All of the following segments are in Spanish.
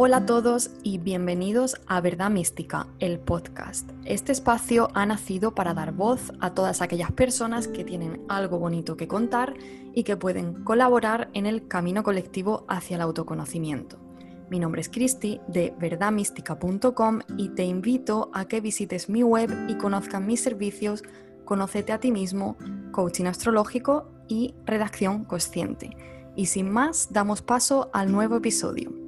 Hola a todos y bienvenidos a Verdad Mística, el podcast. Este espacio ha nacido para dar voz a todas aquellas personas que tienen algo bonito que contar y que pueden colaborar en el camino colectivo hacia el autoconocimiento. Mi nombre es Cristi de verdadmística.com y te invito a que visites mi web y conozcas mis servicios Conócete a ti mismo, coaching astrológico y redacción consciente. Y sin más, damos paso al nuevo episodio.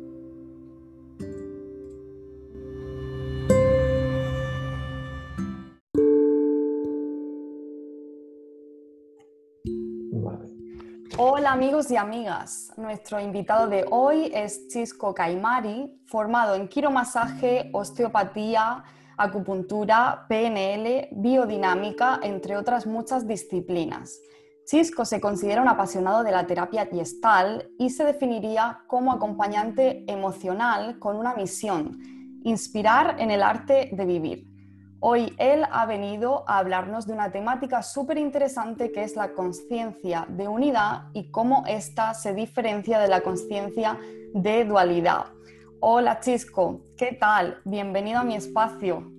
Amigos y amigas, nuestro invitado de hoy es Chisco Caimari, formado en quiromasaje, osteopatía, acupuntura, PNL, biodinámica, entre otras muchas disciplinas. Chisco se considera un apasionado de la terapia gestal y se definiría como acompañante emocional con una misión, inspirar en el arte de vivir. Hoy él ha venido a hablarnos de una temática súper interesante que es la conciencia de unidad y cómo ésta se diferencia de la conciencia de dualidad. Hola Chisco, ¿qué tal? Bienvenido a mi espacio.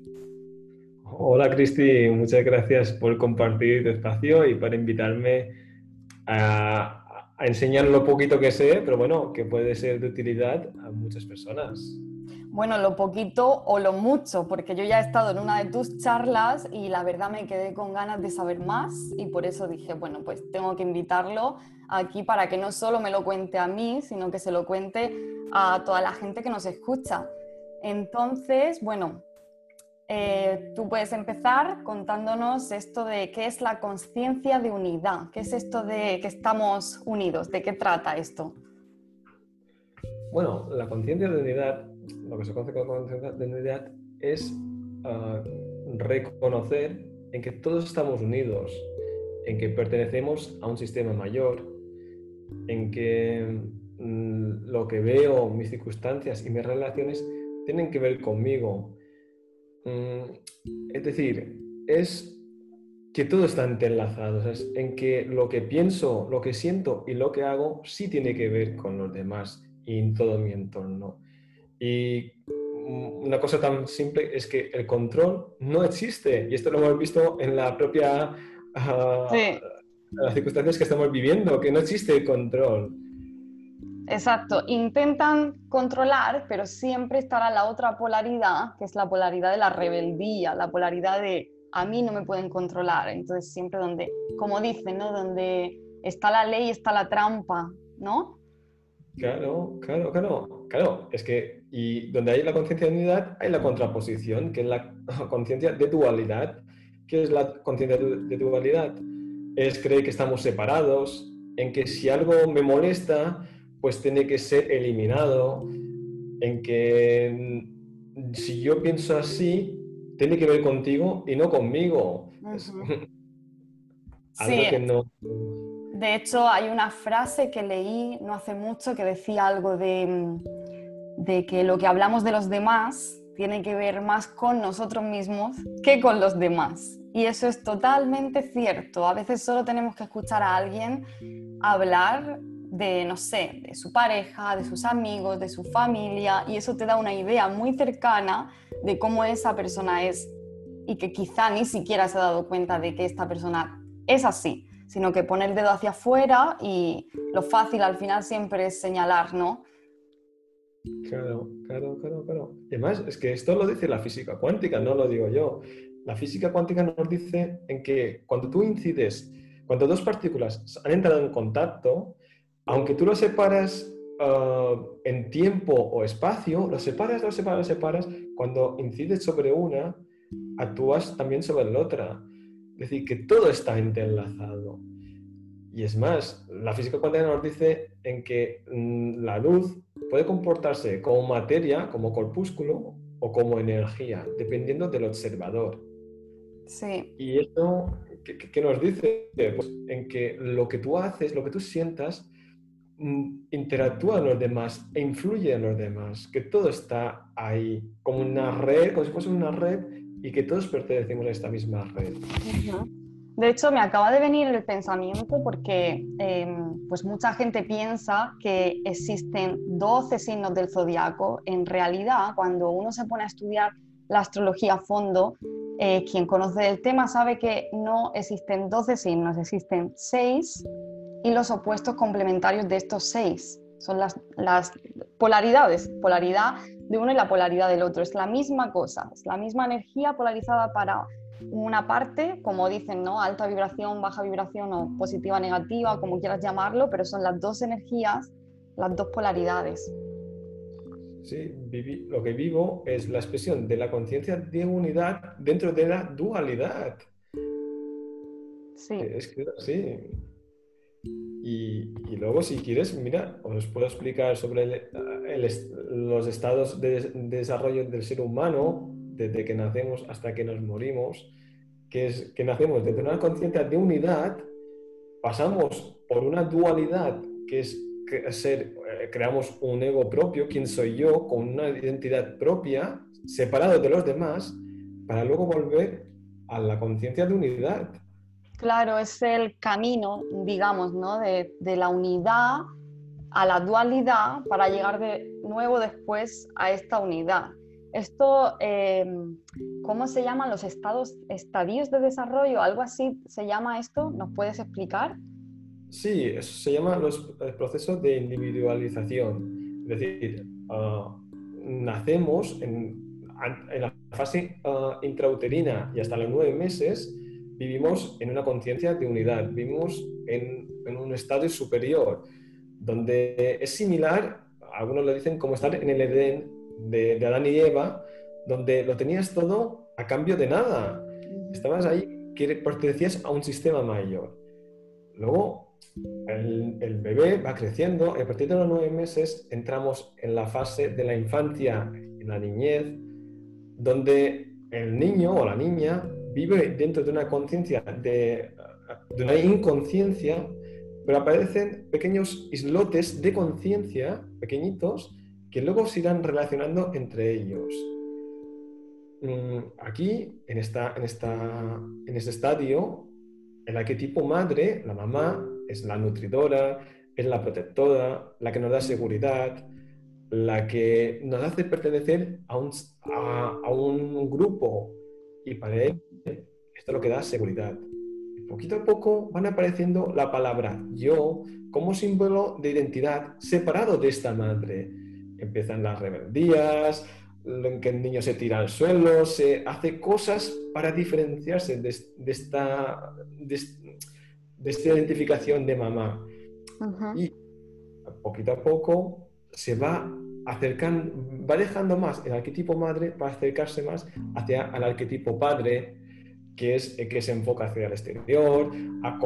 Hola Cristi, muchas gracias por compartir tu espacio y por invitarme a, enseñar lo poquito que sé, pero bueno, que puede ser de utilidad a muchas personas. Bueno, lo poquito o lo mucho, porque yo ya he estado en una de tus charlas y la verdad me quedé con ganas de saber más y por eso dije, bueno, pues tengo que invitarlo aquí para que no solo me lo cuente a mí, sino que se lo cuente a toda la gente que nos escucha. Entonces, bueno, eh, tú puedes empezar contándonos esto de qué es la conciencia de unidad, qué es esto de que estamos unidos, de qué trata esto. Bueno, la conciencia de unidad, lo que se conoce como conciencia de unidad es ah, reconocer en que todos estamos unidos, en que pertenecemos a un sistema mayor, en que Mm, lo que veo, mis circunstancias y mis relaciones tienen que ver conmigo. Mm, es decir, es que todo está entrelazado, en que lo que pienso, lo que siento y lo que hago sí tiene que ver con los demás y en todo mi entorno. Y una cosa tan simple es que el control no existe y esto lo hemos visto en la propia ah, las circunstancias que estamos viviendo, que no existe el control. Exacto, intentan controlar, pero siempre estará la otra polaridad, que es la polaridad de la rebeldía, la polaridad de a mí no me pueden controlar. Entonces siempre donde, como dicen, ¿no? Donde está la ley está la trampa, ¿no? Claro, claro, claro, claro. Es que, y donde hay la conciencia de unidad, hay la contraposición, que es la conciencia de dualidad. ¿Qué es la conciencia de dualidad? Es creer que estamos separados, en que si algo me molesta, pues tiene que ser eliminado, en que si yo pienso así, tiene que ver contigo y no conmigo. sí. De hecho, hay una frase que leí no hace mucho que decía algo de, de que lo que hablamos de los demás tiene que ver más con nosotros mismos que con los demás. Y eso es totalmente cierto. A veces solo tenemos que escuchar a alguien hablar de, no sé, de su pareja, de sus amigos, de su familia, y eso te da una idea muy cercana de cómo esa persona es y que quizá ni siquiera se ha dado cuenta de que esta persona es así, sino que pone el dedo hacia afuera y lo fácil al final siempre es señalar, ¿no? Claro, claro, claro, claro. Además, es que esto lo dice la física cuántica, no lo digo yo. La física cuántica nos dice en que cuando tú incides, cuando dos partículas han entrado en contacto, aunque tú lo separas ah, en tiempo o espacio, lo separas, lo separas, lo separas, cuando incides sobre una, actúas también sobre la otra. Es decir, que todo está entrelazado. Y es más, la física cuántica nos dice en que mm, la luz puede comportarse como materia, como corpúsculo o como energía, dependiendo del observador. Sí. Y esto, ¿qué, nos dice? Pues en que lo que tú haces, lo que tú sientas, Mm, interactúa en los demás e influye en los demás, que todo está ahí, como una red, como si fuese una red y que todos pertenecemos a esta misma red. De hecho, me acaba de venir el pensamiento porque em, pues mucha gente piensa que existen 12 signos del zodiaco. En realidad, cuando uno se pone a estudiar la astrología a fondo, eh, quien conoce el tema sabe que no existen 12 signos, existen 6 y los opuestos complementarios de estos 6. Son las, las polaridades, polaridad de uno y la polaridad del otro. Es la misma cosa, es la misma energía polarizada para una parte, como dicen, ¿no? Alta vibración, baja vibración o positiva, negativa, como quieras llamarlo, pero son las dos energías, las dos polaridades. Sí, lo que vivo es la expresión de la conciencia de unidad dentro de la dualidad. Sí. Es que sí. Y, luego, si quieres, mira, os puedo explicar sobre los estados de, desarrollo del ser humano desde que nacemos hasta que nos morimos, que es que nacemos desde una conciencia de unidad, pasamos por una dualidad, que es ser, eh, creamos un ego propio, quién soy yo, con una identidad propia, separado de los demás, para luego volver a la conciencia de unidad. Claro, es el camino, digamos, ¿no? de, la unidad a la dualidad para llegar de nuevo después a esta unidad. Esto, eh, ¿cómo se llaman los estados, estadios de desarrollo? ¿Algo así se llama esto? ¿Nos puedes explicar? Sí, se llama los procesos de individualización. Es decir, ah, nacemos en, la fase uh, intrauterina y hasta los nueve meses vivimos en una conciencia de unidad, vivimos en, en, un estado superior, donde es similar, algunos lo dicen, como estar en el Edén de, Adán y Eva, donde lo tenías todo a cambio de nada. Estabas ahí, que pertenecías a un sistema mayor. Luego, el, bebé va creciendo y a partir de los nueve meses entramos en la fase de la infancia, en la niñez, donde el niño o la niña vive dentro de una conciencia, de, una inconsciencia, pero aparecen pequeños islotes de conciencia, pequeñitos, que luego se irán relacionando entre ellos. Mm, aquí, en, esta, en, esta, en este estadio, el arquetipo madre, la mamá, es la nutridora, es la protectora, la que nos da seguridad, la que nos hace pertenecer a un, a, un grupo y para él esto es lo que da seguridad. Poquito a poco van apareciendo la palabra yo como símbolo de identidad separado de esta madre empiezan las rebeldías, en que el niño se tira al suelo, se hace cosas para diferenciarse de, esta, de, esta identificación de mamá. Y poquito a poco se va acercando, va dejando más el arquetipo madre para acercarse más hacia el arquetipo padre, que es el que se enfoca hacia el exterior, a,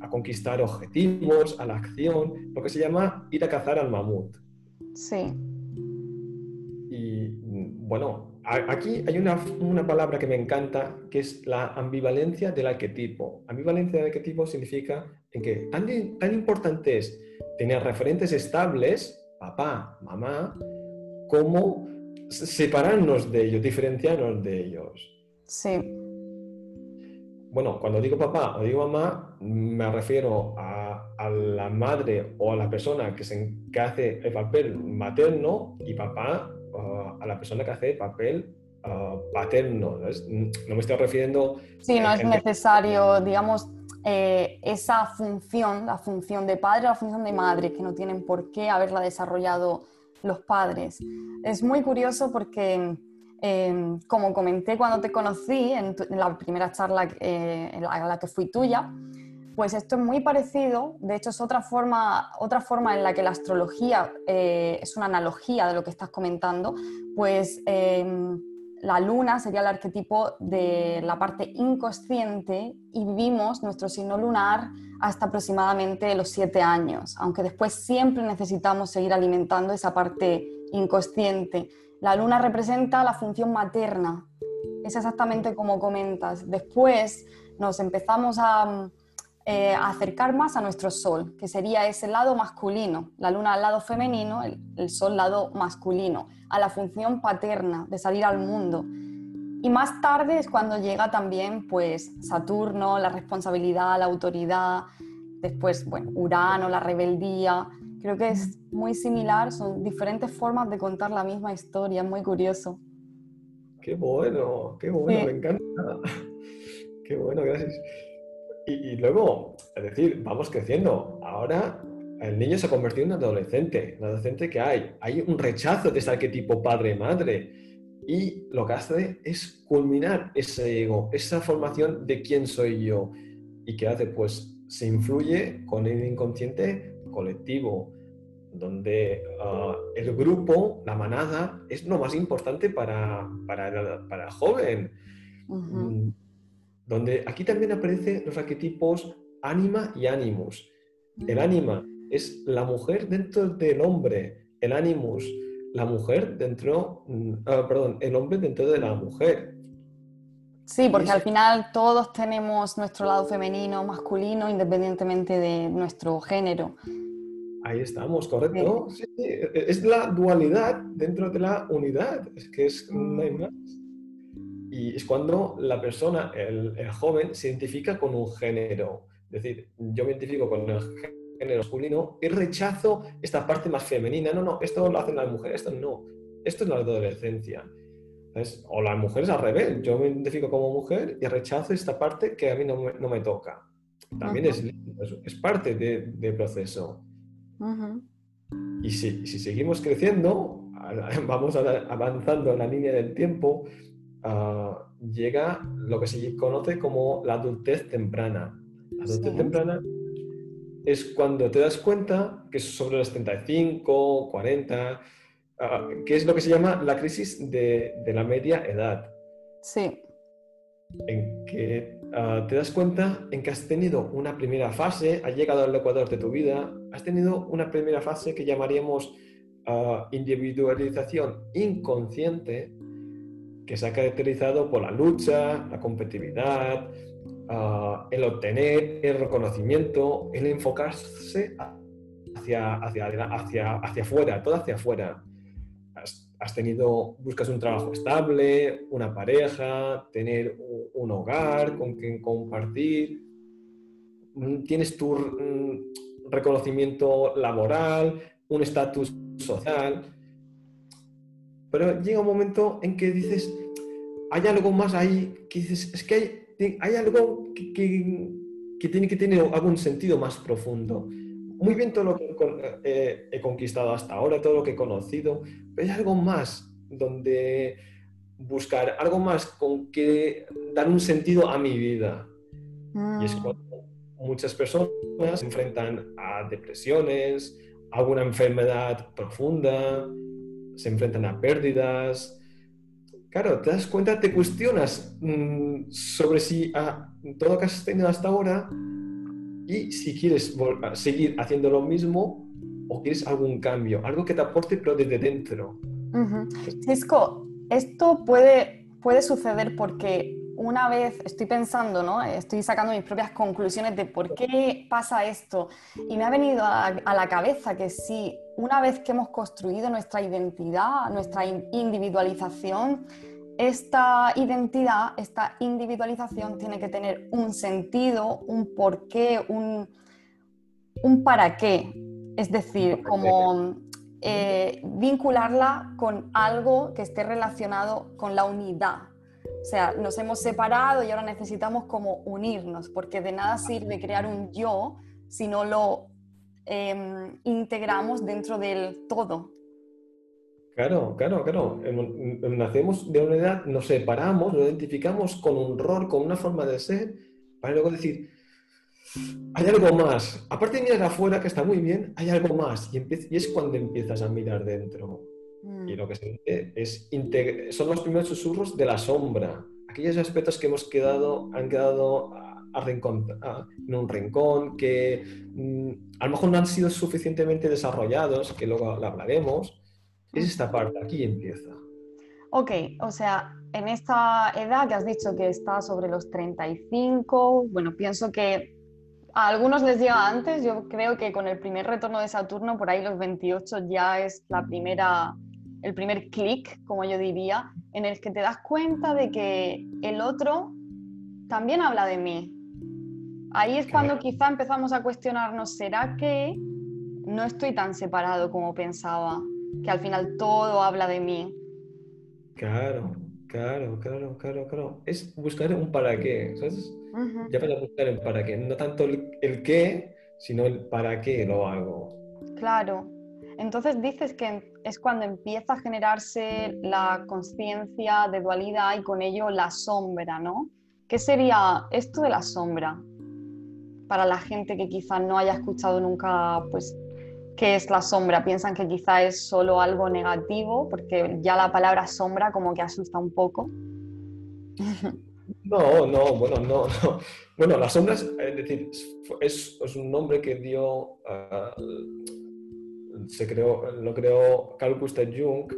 a conquistar objetivos, a la acción, lo que se llama ir a cazar al mamut. Sí. Y bueno, aquí hay una, una, palabra que me encanta, que es la ambivalencia del arquetipo. Ambivalencia del arquetipo significa en que tan, tan importante es tener referentes estables, papá, mamá, como separarnos de ellos, diferenciarnos de ellos. Sí. Bueno, cuando digo papá o digo mamá, me refiero a a la madre o a la persona que, se, hace el papel materno y papá uh, a la persona que hace el papel uh, paterno. ¿no? me estoy refiriendo... Sí, no es necesario, digamos, eh, esa función, la función de padre o la función de madre, que no tienen por qué haberla desarrollado los padres. Es muy curioso porque... Em, como comenté cuando te conocí en, la primera charla eh, en la, la que fui tuya, pues esto es muy parecido, de hecho es otra forma, otra forma en la que la astrología eh, es una analogía de lo que estás comentando, pues em, la luna sería el arquetipo de la parte inconsciente y vivimos nuestro signo lunar hasta aproximadamente los siete años, aunque después siempre necesitamos seguir alimentando esa parte inconsciente. La luna representa la función materna, es exactamente como comentas. Después nos empezamos a eh, acercar más a nuestro sol, que sería ese lado masculino, la luna al lado femenino, el, sol lado masculino, a la función paterna de salir al mundo. Y más tarde es cuando llega también pues Saturno, la responsabilidad, la autoridad, después, bueno, Urano, la rebeldía. Creo que es muy similar, son diferentes formas de contar la misma historia, es muy curioso. Qué bueno, qué bueno, me encanta. Qué bueno, gracias. Y, y, luego, es decir, vamos creciendo. Ahora el niño se ha convertido en un adolescente, un adolescente que hay. Hay un rechazo de ese arquetipo padre-madre. Y lo que hace es culminar ese ego, esa formación de quién soy yo. ¿Y qué hace? Pues se influye con el inconsciente colectivo, donde ah, el grupo, la manada, es lo más importante para, para, el, joven. Mm, donde aquí también aparecen los arquetipos ánima y ánimus. El ánima es la mujer dentro del hombre, el animus, la mujer dentro, mm, ah, perdón, el hombre dentro de la mujer. Sí, porque al final todos tenemos nuestro lado femenino, masculino, independientemente de nuestro género. Ahí estamos, correcto. Sí. Es la dualidad dentro de la unidad, es que es, no hay más. Y es cuando la persona, el, el joven, se identifica con un género. Es decir, yo me identifico con el género masculino y rechazo esta parte más femenina. No, no, esto lo hacen las mujeres, esto no. Esto es la adolescencia. O las mujeres al revés. Yo me identifico como mujer y rechazo esta parte que a mí no me, no me toca. También es, es, parte del de proceso. Y si, si, seguimos creciendo, vamos avanzando en la línea del tiempo, uh, llega lo que se conoce como la adultez temprana. La adultez temprana es cuando te das cuenta que sobre los 35, 40, ah, que es lo que se llama la crisis de, la media edad. Sí. En que ah, te das cuenta en que has tenido una primera fase, has llegado al ecuador de tu vida, has tenido una primera fase que llamaríamos ah, individualización inconsciente, que se ha caracterizado por la lucha, la competitividad, el obtener el reconocimiento, el enfocarse hacia, hacia, hacia, afuera, todo hacia afuera. Tenido, buscas un trabajo estable, una pareja, tener un, hogar con quien compartir, mm, tienes tu mm, reconocimiento laboral, un estatus social. Pero llega un momento en que dices, hay algo más ahí que dices, es que hay, hay algo que, que, tiene que tener algún sentido más profundo. Muy bien todo lo que eh, he conquistado hasta ahora, todo lo que he conocido, pero hay algo más donde buscar, algo más con que dar un sentido a mi vida. Y es mm. cuando muchas personas se enfrentan a depresiones, a alguna enfermedad profunda, se enfrentan a pérdidas, claro, te das cuenta, te cuestionas mm, sobre si ah, todo lo que has tenido hasta ahora y si quieres seguir haciendo lo mismo o quieres algún cambio, algo que te aporte pero desde dentro. Cisco, esto puede, puede suceder porque una vez estoy pensando, ¿no? estoy sacando mis propias conclusiones de por qué pasa esto y me ha venido a, a la cabeza que si una vez que hemos construido nuestra identidad, nuestra individualización, esta identidad, esta individualización tiene que tener un sentido, un porqué, un, un para qué. Es decir, como eh, vincularla con algo que esté relacionado con la unidad. O sea, nos hemos separado y ahora necesitamos como unirnos, porque de nada sirve crear un yo si no lo Em, integramos dentro del todo. Claro, claro, claro. Nacemos de una edad, nos separamos, nos identificamos con un rol, con una forma de ser, para luego decir, hay algo más. Aparte de mirar afuera, que está muy bien, hay algo más. Y, y es cuando empiezas a mirar dentro. Y mm. lo que se es son los primeros susurros de la sombra. Aquellos aspectos que hemos quedado, han quedado en un rincón, que mm, a lo mejor no han sido suficientemente desarrollados, que luego lo hablaremos, es esta parte, aquí empieza. Ok, o sea, en esta edad que has dicho que está sobre los 35, bueno, pienso que a algunos les llega antes, yo creo que con el primer retorno de Saturno, por ahí los 28 ya es la primera el primer clic, como yo diría, en el que te das cuenta de que el otro también habla de mí. Ahí es cuando quizá empezamos a cuestionarnos, ¿será que no estoy tan separado como pensaba? Que al final todo habla de mí. Claro, claro, claro, claro, claro. Es buscar un para qué, ¿sabes? Ya para buscar el para qué, no tanto el, el qué, sino el para qué lo hago. Claro. Entonces dices que es cuando empieza a generarse la conciencia de dualidad y con ello la sombra, ¿no? ¿Qué sería esto de la sombra? Para la gente que quizá no haya escuchado nunca, pues, qué es la sombra. Piensan que quizá es solo algo negativo, porque ya la palabra sombra como que asusta un poco. No, no, bueno, no, no. Bueno, la sombra es, decir, es, un nombre que dio, se creó, lo creó Carl Gustav Jung,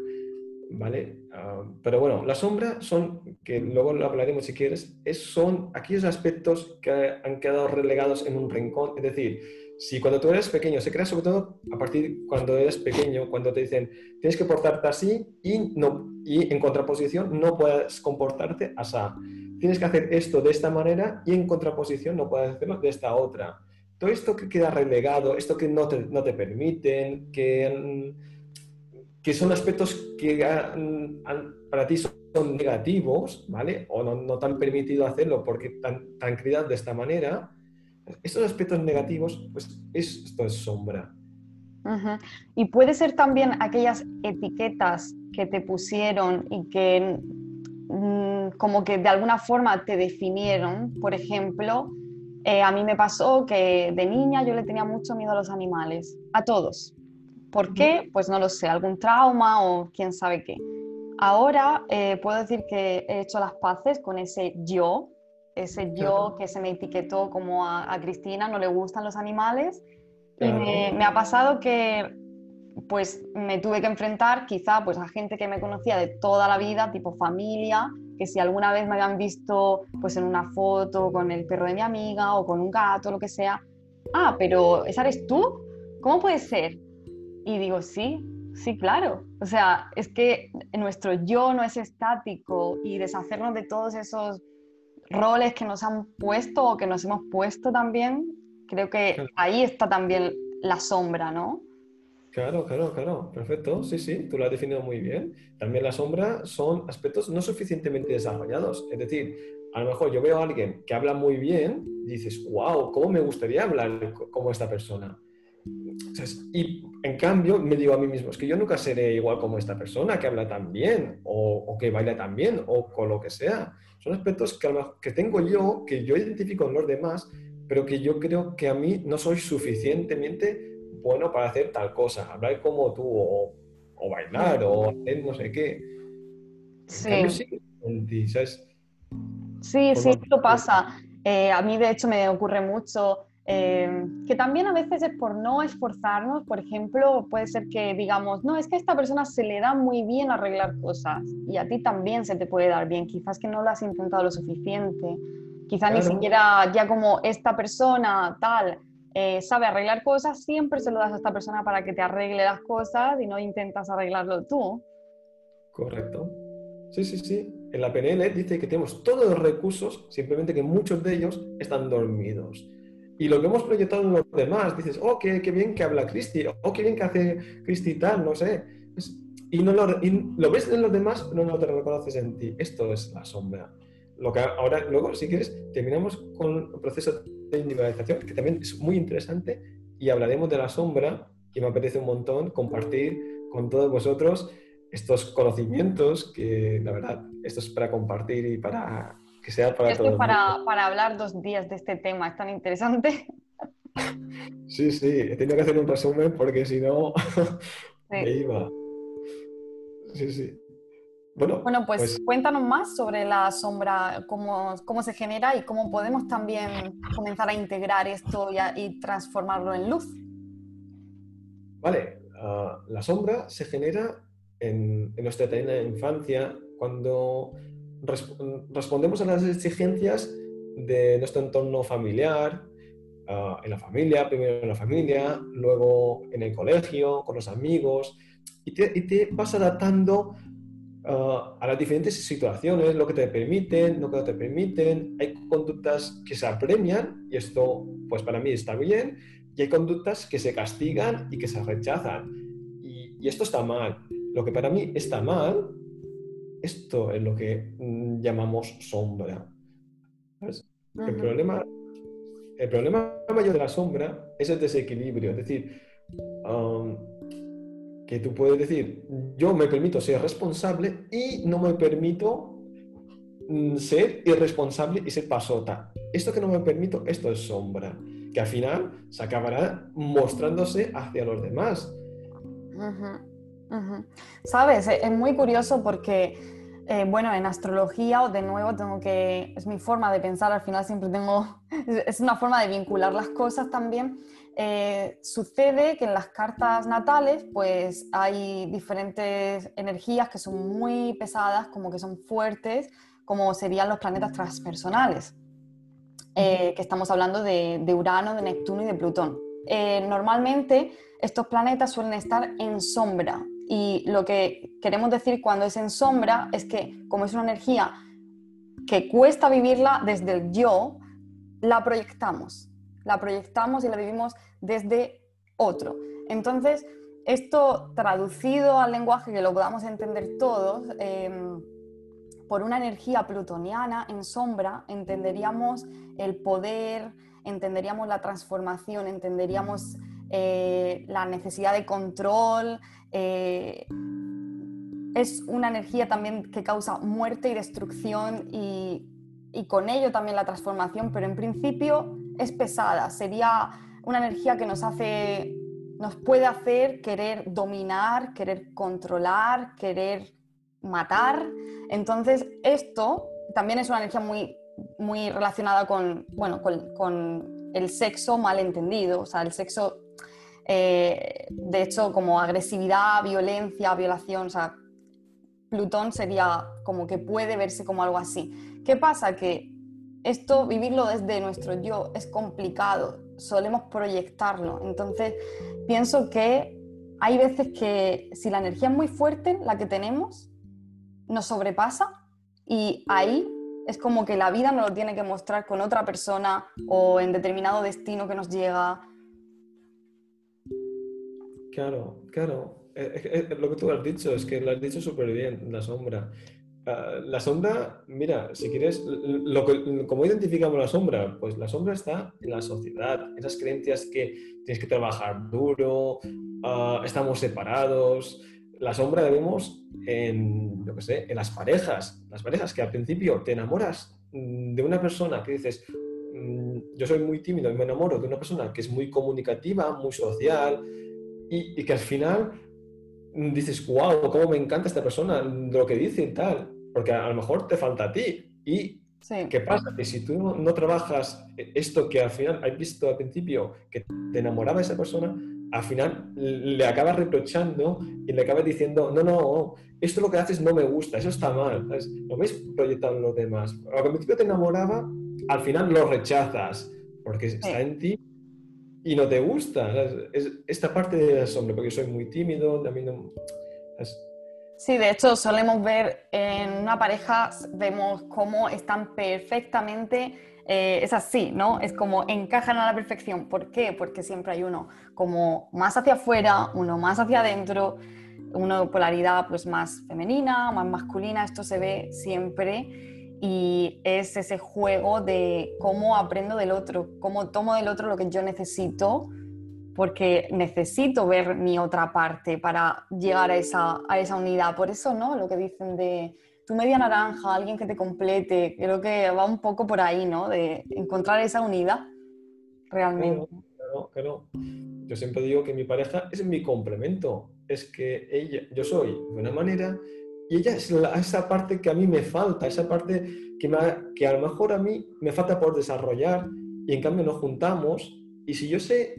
¿vale? Ah, pero bueno, la sombra son, que luego lo hablaremos si quieres, es, son aquellos aspectos que han quedado relegados en un rincón, es decir, si cuando tú eres pequeño, se crea sobre todo a partir cuando eres pequeño, cuando te dicen tienes que portarte así y, no, y en contraposición no puedes comportarte así. Tienes que hacer esto de esta manera y en contraposición no puedes hacerlo de esta otra. Todo esto que queda relegado, esto que no te, no te permiten, que, que son aspectos que para ti son negativos, ¿vale? O no, no te han permitido hacerlo porque tan, tan criado de esta manera, estos aspectos negativos, pues esto es sombra. Y puede ser también aquellas etiquetas que te pusieron y que mm, como que de alguna forma te definieron. Por ejemplo, eh, a mí me pasó que de niña yo le tenía mucho miedo a los animales, a todos. ¿Por qué? Pues no lo sé, algún trauma o quién sabe qué. Ahora eh, puedo decir que he hecho las paces con ese yo ese yo que se me etiquetó como a, Cristina, no le gustan los animales. Y me, ha pasado que pues me tuve que enfrentar quizá pues a gente que me conocía de toda la vida, tipo familia, que si alguna vez me habían visto pues en una foto con el perro de mi amiga o con un gato, lo que sea, ah, pero ¿esa eres tú? ¿Cómo puede ser? Y digo, sí, sí, claro. O sea, es que nuestro yo no es estático y deshacernos de todos esos roles que nos han puesto o que nos hemos puesto también, creo que ahí está también la sombra, ¿no? Claro, claro, claro, perfecto, sí, sí, tú lo has definido muy bien. También la sombra son aspectos no suficientemente desarrollados, es decir, a lo mejor yo veo a alguien que habla muy bien y dices, wow, ¿cómo me gustaría hablar como esta persona? Y en cambio me digo a mí mismo, es que yo nunca seré igual como esta persona que habla tan bien o, o que baila tan bien o con lo que sea. Son aspectos que, que tengo yo, que yo identifico en los demás, pero que yo creo que a mí no soy suficientemente bueno para hacer tal cosa, hablar como tú o, bailar o hacer no sé qué. Sí. sí, ¿sabes? sí, sí, esto pasa. Eh, a mí de hecho me ocurre mucho Em, que también a veces es por no esforzarnos, por ejemplo, puede ser que digamos, no, es que a esta persona se le da muy bien arreglar cosas y a ti también se te puede dar bien, quizás que no lo has intentado lo suficiente, quizás ni siquiera ya como esta persona tal eh, sabe arreglar cosas, siempre se lo das a esta persona para que te arregle las cosas y no intentas arreglarlo tú. Correcto. Sí, sí, sí. En la PNL dice que tenemos todos los recursos, simplemente que muchos de ellos están dormidos. Y lo que hemos proyectado en los demás, dices, oh, qué, qué bien que habla Cristi, oh, qué bien que hace Cristi tal, no sé. y, no lo, lo, ves en los demás, pero no te lo reconoces en ti. Esto es la sombra. Lo que ahora, luego, si quieres, terminamos con el proceso de individualización, que también es muy interesante, y hablaremos de la sombra, y me apetece un montón compartir con todos vosotros estos conocimientos que, la verdad, esto es para compartir y para que sea para para, para, hablar dos días de este tema, es tan interesante. Sí, sí, he tenido que hacer un resumen porque si no me iba. Sí, sí. Bueno, bueno pues, pues, cuéntanos más sobre la sombra, cómo, cómo, se genera y cómo podemos también comenzar a integrar esto y, y transformarlo en luz. Vale, ah, la sombra se genera en, en nuestra etapa infancia cuando respondemos a las exigencias de nuestro entorno familiar, ah, en la familia, primero en la familia, luego en el colegio, con los amigos, y te, vas adaptando ah, a las diferentes situaciones, lo que te permiten, lo que no te permiten. Hay conductas que se apremian, y esto pues para mí está bien, y hay conductas que se castigan y que se rechazan. y esto está mal. Lo que para mí está mal esto es lo que mm, llamamos sombra. el, problema, el problema mayor de la sombra es el desequilibrio. Es decir, que tú puedes decir, yo me permito ser responsable y no me permito mm, ser irresponsable y ser pasota. Esto que no me permito, esto es sombra, que al final se acabará mostrándose hacia los demás. Sabes, e-, es muy curioso porque, eh, bueno, en astrología, o de nuevo, tengo que, es mi forma de pensar, al final siempre tengo, es una forma de vincular las cosas también. Eh, sucede que en las cartas natales, pues hay diferentes energías que son muy pesadas, como que son fuertes, como serían los planetas transpersonales, eh, que estamos hablando de, de, Urano, de Neptuno y de Plutón. normalmente estos planetas suelen estar en sombra, y lo que queremos decir cuando es en sombra es que como es una energía que cuesta vivirla desde el yo, la proyectamos. La proyectamos y la vivimos desde otro. Entonces, esto traducido al lenguaje que lo podamos entender todos, em, por una energía plutoniana en sombra, entenderíamos el poder, entenderíamos la transformación, entenderíamos eh, la necesidad de control, eh, es una energía también que causa muerte y destrucción y, con ello también la transformación, pero en principio es pesada, sería una energía que nos hace, nos puede hacer querer dominar, querer controlar, querer matar. Entonces esto también es una energía muy, muy relacionada con, bueno, con, el sexo malentendido, o sea, el sexo eh, de hecho, como agresividad, violencia, violación, o sea, Plutón sería como que puede verse como algo así. ¿Qué pasa? Que esto, vivirlo desde nuestro yo, es complicado, solemos proyectarlo. Entonces, pienso que hay veces que si la energía es muy fuerte, la que tenemos, nos sobrepasa y ahí es como que la vida nos lo tiene que mostrar con otra persona o en determinado destino que nos llega Claro, claro. lo que tú has dicho es que lo has dicho súper bien, la sombra. Ah, la sombra, mira, si quieres, lo ¿cómo identificamos la sombra? Pues la sombra está en la sociedad, esas creencias que tienes que trabajar duro, ah, estamos separados. La sombra la vemos en, yo sé, en las parejas. Las parejas que al principio te enamoras de una persona que dices, mm, yo soy muy tímido y me enamoro de una persona que es muy comunicativa, muy social, y, que al final dices, wow, cómo me encanta esta persona, lo que dice y tal, porque a, lo mejor te falta a ti. ¿Y qué pasa? Que si tú no, trabajas esto que al final has visto al principio, que te enamoraba esa persona, al final le acabas reprochando y le acabas diciendo, no, no, esto lo que haces no me gusta, eso está mal. Lo ves proyectado en los demás. Al principio te enamoraba, al final lo rechazas, porque está en ti y no te gusta. Es, esta parte de la sombra, porque soy muy tímido, también no... Sí, de hecho solemos ver en una pareja, vemos cómo están perfectamente, eh, es así, ¿no? Es como encajan a la perfección. ¿Por qué? Porque siempre hay uno como más hacia afuera, uno más hacia adentro, una polaridad pues más femenina, más masculina, esto se ve siempre y es ese juego de cómo aprendo del otro, cómo tomo del otro lo que yo necesito, porque necesito ver mi otra parte para llegar a esa, a esa unidad. Por eso, ¿no? Lo que dicen de tu media naranja, alguien que te complete, creo que va un poco por ahí, ¿no? De encontrar esa unidad realmente. Claro, claro. Yo siempre digo que mi pareja es mi complemento. Es que ella, yo soy de una manera y ella es esa parte que a mí me falta, esa parte que, que a lo mejor a mí me falta por desarrollar y en cambio nos juntamos y si yo sé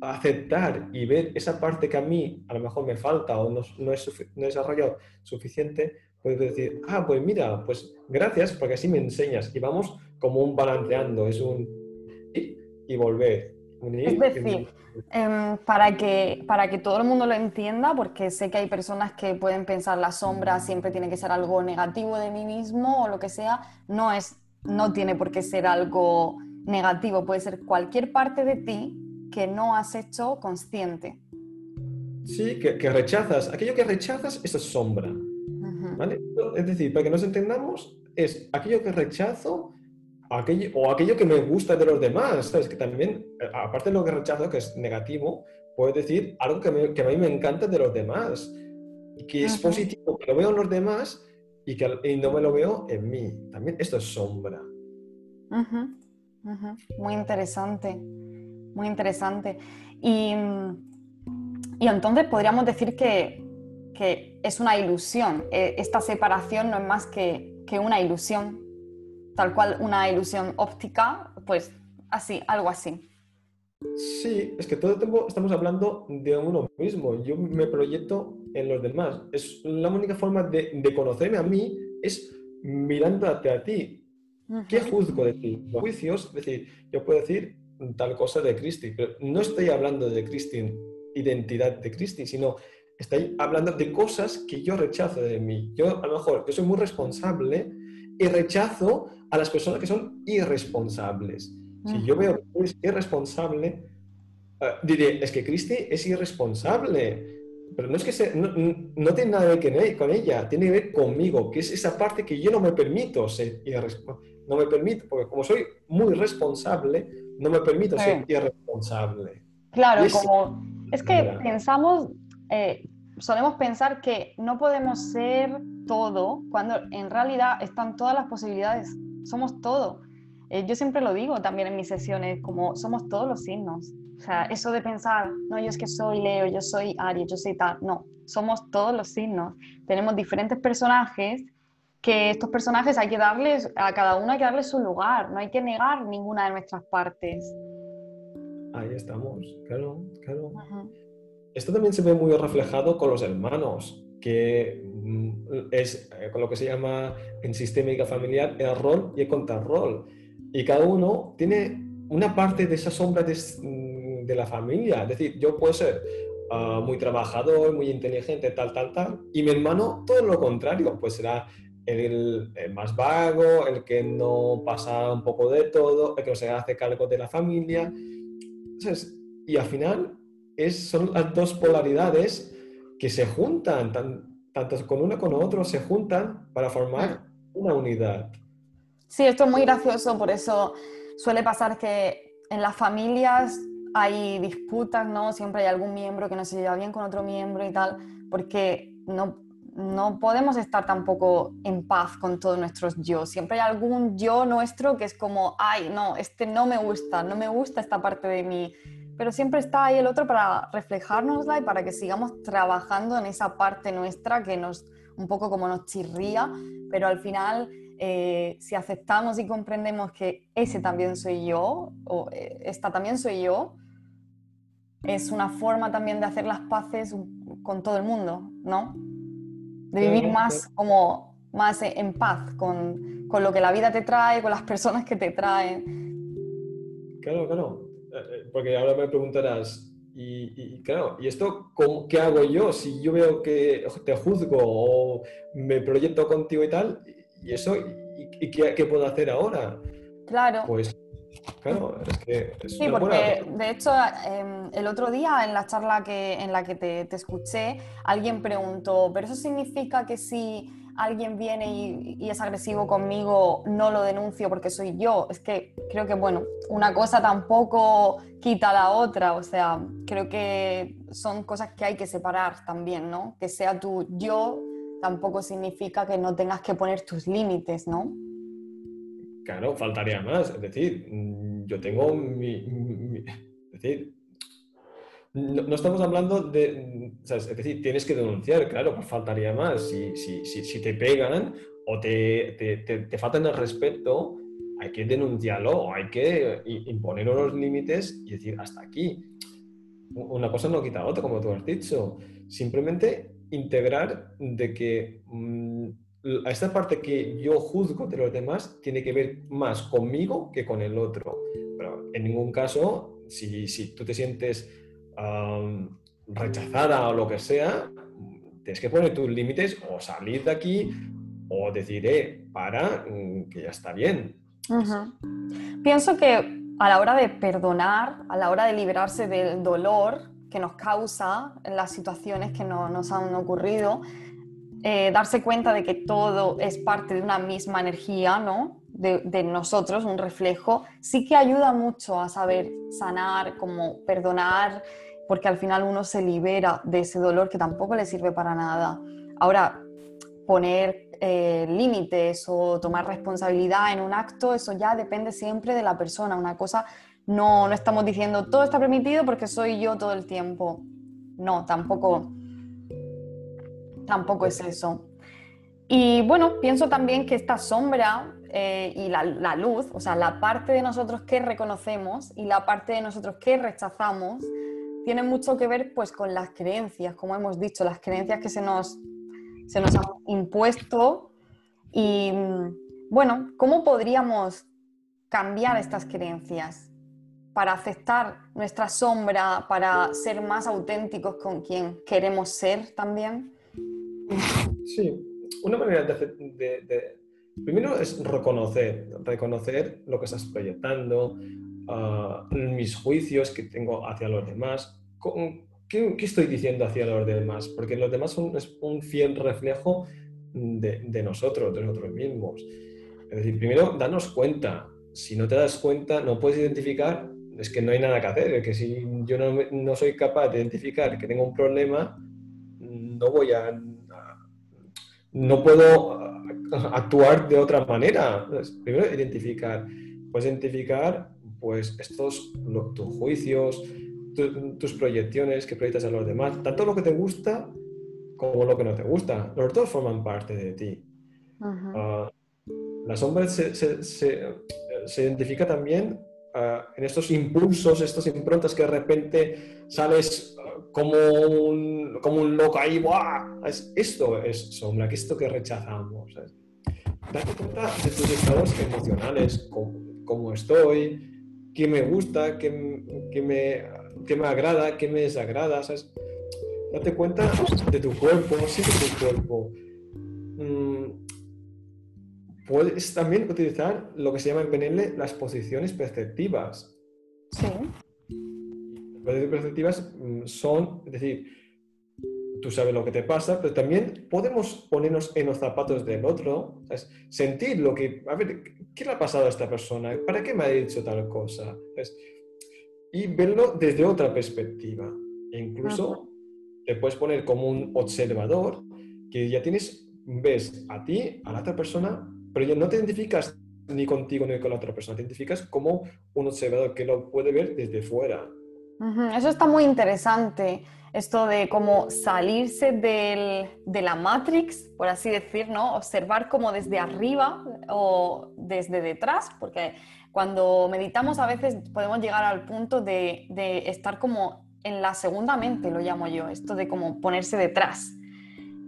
aceptar y ver esa parte que a mí a lo mejor me falta o no, no, es, no he desarrollado suficiente, puedo decir, ah, pues mira, pues gracias porque así me enseñas y vamos como un balanceando, es un y volver es decir, em, para, que, para que todo el mundo lo entienda, porque sé que hay personas que pueden pensar la sombra siempre tiene que ser algo negativo de mí mismo o lo que sea, no, es, no tiene por qué ser algo negativo, puede ser cualquier parte de ti que no has hecho consciente. Sí, que, rechazas. Aquello que rechazas, eso es sombra. Es decir, para que nos entendamos, es aquello que rechazo aquello, o aquello que me gusta de los demás. ¿sabes? Que también, eh, aparte de lo que rechazo, que es negativo, puedes decir algo que, a mí me encanta de los demás. Y que es positivo, que lo veo en los demás y que no me lo veo en mí. También esto es sombra. Muy interesante, muy interesante. Y, y entonces podríamos decir que, que, es una ilusión. E, esta separación no es más que, que una ilusión tal cual una ilusión óptica, pues así, algo así. Sí, es que todo el tiempo estamos hablando de uno mismo. Yo me proyecto en los demás. Es la única forma de, conocerme a mí es mirándote a ti. ¿Qué juzgo de ti? Los juicios, es decir, yo puedo decir tal cosa de Cristi, pero no estoy hablando de Cristi, identidad de Cristi, sino estoy hablando de cosas que yo rechazo de mí. Yo, a lo mejor, yo soy muy responsable y rechazo a las personas que son irresponsables. Si yo veo que es irresponsable, eh, diré, es que Cristi es irresponsable. Pero no es que no, tiene nada que ver con ella, tiene que ver conmigo, que es esa parte que yo no me permito ser irresponsable. No me permito, porque como soy muy responsable, no me permito ser irresponsable. Claro, como es que pensamos, eh, solemos pensar que no podemos ser todo cuando en realidad están todas las posibilidades somos todo. Eh, yo siempre lo digo también en mis sesiones, como somos todos los signos. O sea, eso de pensar, no, yo es que soy Leo, yo soy Aries, yo soy tal, no, somos todos los signos. Tenemos diferentes personajes que estos personajes hay que darles, a cada uno hay que darle su lugar, no hay que negar ninguna de nuestras partes. Ahí estamos, claro, claro. Esto también se ve muy reflejado con los hermanos que mm, es eh, con lo que se llama en sistémica familiar el rol y el contrarrol. Y cada uno tiene una parte de esa sombra de, mm, la familia. Es decir, yo puedo ser ah, muy trabajador, muy inteligente, tal, tal, tal, y mi hermano todo lo contrario, pues será el, más vago, el que no pasa un poco de todo, el que no se hace cargo de la familia. y al final es, son las dos polaridades que se juntan, tanto con uno como con otro, se juntan para formar una unidad. Sí, esto es muy gracioso, por eso suele pasar que en las familias hay disputas, ¿no? Siempre hay algún miembro que no se lleva bien con otro miembro y tal, porque no, no podemos estar tampoco en paz con todos nuestros yo. Siempre hay algún yo nuestro que es como, ay, no, este no me gusta, no me gusta esta parte de mí pero siempre está ahí el otro para reflejárnosla y para que sigamos trabajando en esa parte nuestra que nos, un poco como nos chirría, pero al final, eh, si aceptamos y comprendemos que ese también soy yo, o eh, esta también soy yo, es una forma también de hacer las paces con todo el mundo, ¿no? De vivir más como más en paz con, con lo que la vida te trae, con las personas que te traen. Claro, claro. Porque ahora me preguntarás, y, claro, ¿y esto qué hago yo? Si yo veo que te juzgo o me proyecto contigo y tal, ¿y eso? ¿Y, qué, puedo hacer ahora? Claro. Pues Claro, es que sí, porque de hecho em, el otro día en la charla que, en la que te, te, escuché, alguien preguntó, ¿pero eso significa que si alguien viene y, es agresivo conmigo, no lo denuncio porque soy yo. Es que creo que, bueno, una cosa tampoco quita la otra, o sea, creo que son cosas que hay que separar también, ¿no? Que sea tu yo tampoco significa que no tengas que poner tus límites, ¿no? Claro, faltaría más. Es decir, yo tengo mi, es decir, no, estamos hablando de, es decir, tienes que denunciar, claro, pues faltaría más. Si, si, si, te pegan o te, te, te, faltan el respeto, hay que denunciarlo, hay que imponer unos límites y decir, hasta aquí. Una cosa no quita otra, como tú has dicho. Simplemente integrar de que mm, a esta parte que yo juzgo de los demás tiene que ver más conmigo que con el otro. Pero en ningún caso si, si tú te sientes rechazada o lo que sea, tienes que poner tus límites o salir de aquí o decir, eh, para, mm, que ya está bien. Pienso que a la hora de perdonar, a la hora de liberarse del dolor que nos causa las situaciones que nos han ocurrido, eh, darse cuenta de que todo es parte de una misma energía, ¿no? De, de, nosotros, un reflejo, sí que ayuda mucho a saber sanar, como perdonar, porque al final uno se libera de ese dolor que tampoco le sirve para nada. Ahora, poner eh, límites o tomar responsabilidad en un acto, eso ya depende siempre de la persona. Una cosa, no, no estamos diciendo todo está permitido porque soy yo todo el tiempo. No, tampoco, tampoco es eso. Y bueno, pienso también que esta sombra eh, y la, la, luz, o sea, la parte de nosotros que reconocemos y la parte de nosotros que rechazamos, tiene mucho que ver pues con las creencias, como hemos dicho, las creencias que se nos, se nos han impuesto y bueno, ¿cómo podríamos cambiar estas creencias para aceptar nuestra sombra, para ser más auténticos con quien queremos ser también? Sí, una manera de, de primero es reconocer, reconocer lo que estás proyectando, mis juicios que tengo hacia los demás. ¿Qué, estoy diciendo hacia los demás? Porque los demás son un fiel reflejo de, nosotros, de nosotros mismos. Es decir, primero, danos cuenta. Si no te das cuenta, no puedes identificar, es que no hay nada que hacer. Es que si yo no, no soy capaz de identificar que tengo un problema, no voy a... No puedo actuar de otra manera. Primero, identificar. Puedes identificar pues estos, tus juicios, tus proyecciones que proyectas a los demás, tanto lo que te gusta como lo que no te gusta, los dos forman parte de ti. Ah, la sombra se, se, se, identifica también ah, en estos impulsos, estas improntas que de repente sales ah, como, un, como un loco ahí, ¡buah! Es, esto es sombra, que esto que rechazamos. Date cuenta de tus estados emocionales, cómo, cómo estoy, qué me gusta, qué, me, me agrada, qué me desagrada, ¿sabes? Date cuenta de tu cuerpo, sí de tu cuerpo. Mm, puedes también utilizar lo que se llama en PNL las posiciones perceptivas. Sí. Las posiciones perceptivas mm, son, es decir, tú sabes lo que te pasa, pero también podemos ponernos en los zapatos del otro, sentir lo que, a ver, ¿qué le ha pasado a esta persona? ¿Para qué me ha dicho tal cosa? Y verlo desde otra perspectiva. E incluso te puedes poner como un observador que ya tienes, ves a ti, a la otra persona, pero ya no te identificas ni contigo ni con la otra persona, te identificas como un observador que lo puede ver desde fuera. Eso está muy interesante esto de como salirse de la Matrix, por así decir, ¿no? Observar como desde arriba o desde detrás, porque cuando meditamos a veces podemos llegar al punto de, de estar como en la segunda mente, lo llamo yo, esto de como ponerse detrás.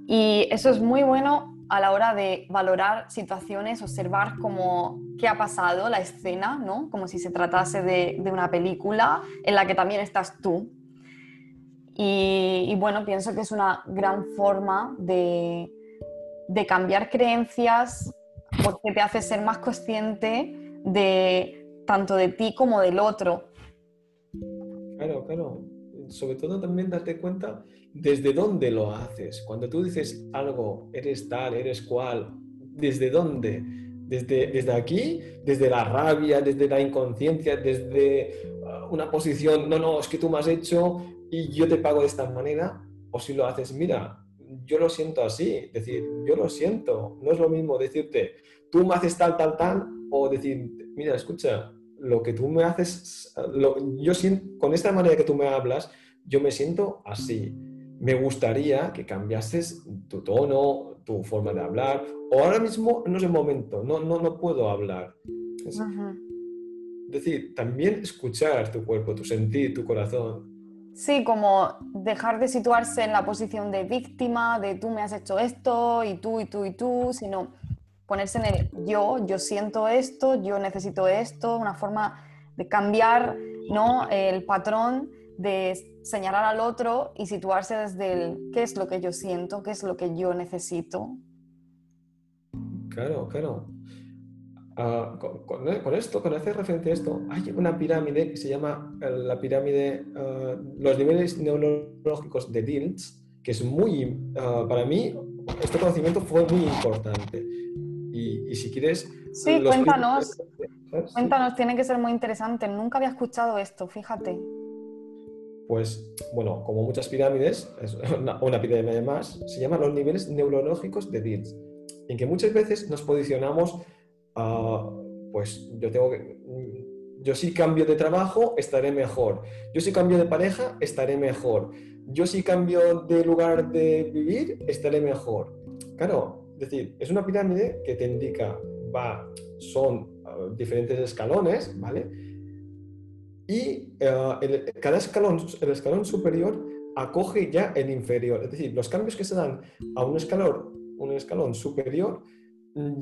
Y eso es muy bueno a la hora de valorar situaciones, observar como qué ha pasado, la escena, ¿no? Como si se tratase de, de una película en la que también estás tú, y, bueno, pienso que es una gran forma de, cambiar creencias porque te hace ser más consciente de tanto de ti como del otro. Claro, claro. Sobre todo también darte cuenta desde dónde lo haces. Cuando tú dices algo, eres tal, eres cual, ¿desde dónde? Desde, desde aquí, desde la rabia, desde la inconsciencia, desde uh, una posición, no, no, es que tú me has hecho y yo te pago de esta manera, o si lo haces, mira, yo lo siento así, decir, yo lo siento, no es lo mismo decirte, tú me haces tal, tal, tal, o decir, mira, escucha, lo que tú me haces, yo siento, con esta manera que tú me hablas, yo me siento así. Me gustaría que cambiases tu tono, tu forma de hablar, o ahora mismo no es el momento, no, no, no puedo hablar. Es decir, también escuchar tu cuerpo, tu sentir, tu corazón. Sí, como dejar de situarse en la posición de víctima, de tú me has hecho esto y tú y tú y tú, sino ponerse en el yo, yo siento esto, yo necesito esto, una forma de cambiar ¿no? El patrón de señalar al otro y situarse desde el qué es lo que yo siento, qué es lo que yo necesito. Claro, claro. Ah, con, esto, con hacer referencia a esto, hay una pirámide que se llama eh, la pirámide, ah, los niveles neurológicos de Diltz, que es muy, ah, para mí, este conocimiento fue muy importante. Y, si quieres... Sí, cuéntanos. Cuéntanos, tiene que ser muy interesante. Nunca había escuchado esto, fíjate. Pues, bueno, como muchas pirámides, es una, una pirámide más, se llaman los niveles neurológicos de Diltz, en que muchas veces nos posicionamos Ah, pues yo tengo que, yo si cambio de trabajo estaré mejor, yo si cambio de pareja estaré mejor, yo si cambio de lugar de vivir estaré mejor. Claro, decir, es una pirámide que te indica, va, son ah, diferentes escalones, ¿vale? Y ah, cada escalón, el escalón superior acoge ya el inferior, es decir, los cambios que se dan a un escalón, un escalón superior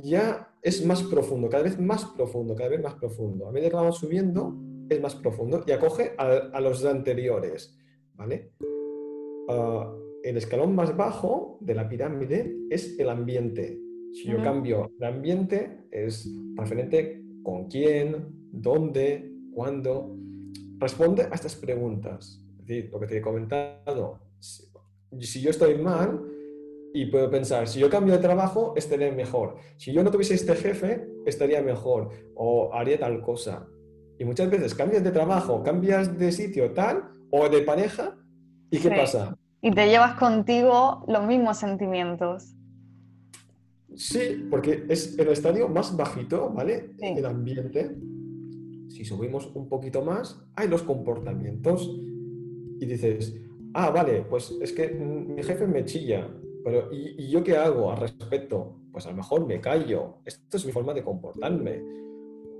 ya es más profundo, cada vez más profundo, cada vez más profundo. A medida que vamos subiendo, es más profundo y acoge a, los anteriores. ¿vale? Ah, el escalón más bajo de la pirámide es el ambiente. Si yo cambio el ambiente, es referente con quién, dónde, cuándo. Responde a estas preguntas. Es decir, lo que te he comentado. si yo estoy mal, y puedo pensar, si yo cambio de trabajo, estaría mejor. Si yo no tuviese este jefe, estaría mejor o haría tal cosa. Y muchas veces cambias de trabajo, cambias de sitio tal o de pareja y ¿qué pasa? Y te llevas contigo los mismos sentimientos. Sí, porque es el estadio más bajito, ¿vale? El ambiente. Si subimos un poquito más, hay los comportamientos. Y dices, ah, vale, pues es que mi jefe me chilla, pero, ¿y, yo qué hago al respecto? Pues a lo mejor me callo. Esto es mi forma de comportarme.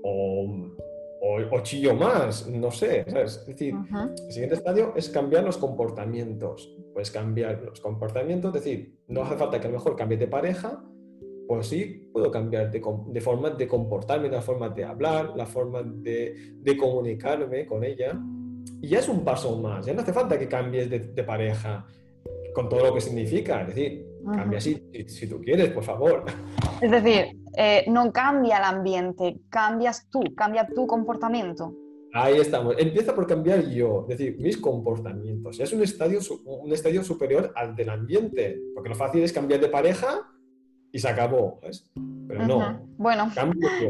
O, o, chillo más, no sé. Es decir, el siguiente estadio es cambiar los comportamientos. Puedes cambiar los comportamientos, es decir, no hace falta que a lo mejor cambie de pareja, pues sí puedo cambiar de, de, forma de comportarme, la forma de hablar, la forma de, de, comunicarme con ella. Y ya es un paso más, ya no hace falta que cambies de, de pareja con todo lo que significa. Es decir, cambia si, si, tú quieres, por favor. Es decir, eh, no cambia el ambiente, cambias tú, cambia tu comportamiento. Ahí estamos. Empieza por cambiar yo, es decir, mis comportamientos. Es un estadio, un estadio superior al del ambiente, porque lo fácil es cambiar de pareja y se acabó. Pero no. Bueno,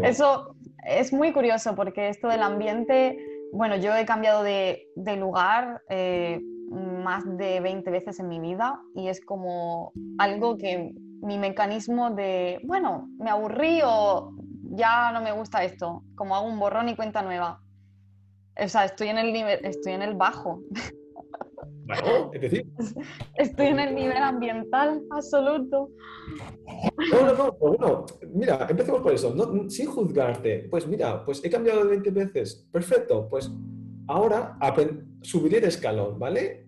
eso es muy curioso porque esto del ambiente, bueno, yo he cambiado de, de lugar. Eh, más de 20 veces en mi vida y es como algo que mi mecanismo de, bueno, me aburrí o ya no me gusta esto, como hago un borrón y cuenta nueva. O sea, estoy en el nivel, estoy en el bajo. es decir. Estoy en el nivel ambiental absoluto. No, no, no, pues bueno, mira, empecemos por eso, sin juzgarte. Pues mira, pues he cambiado 20 veces, perfecto, pues ahora subiré de escalón, ¿vale?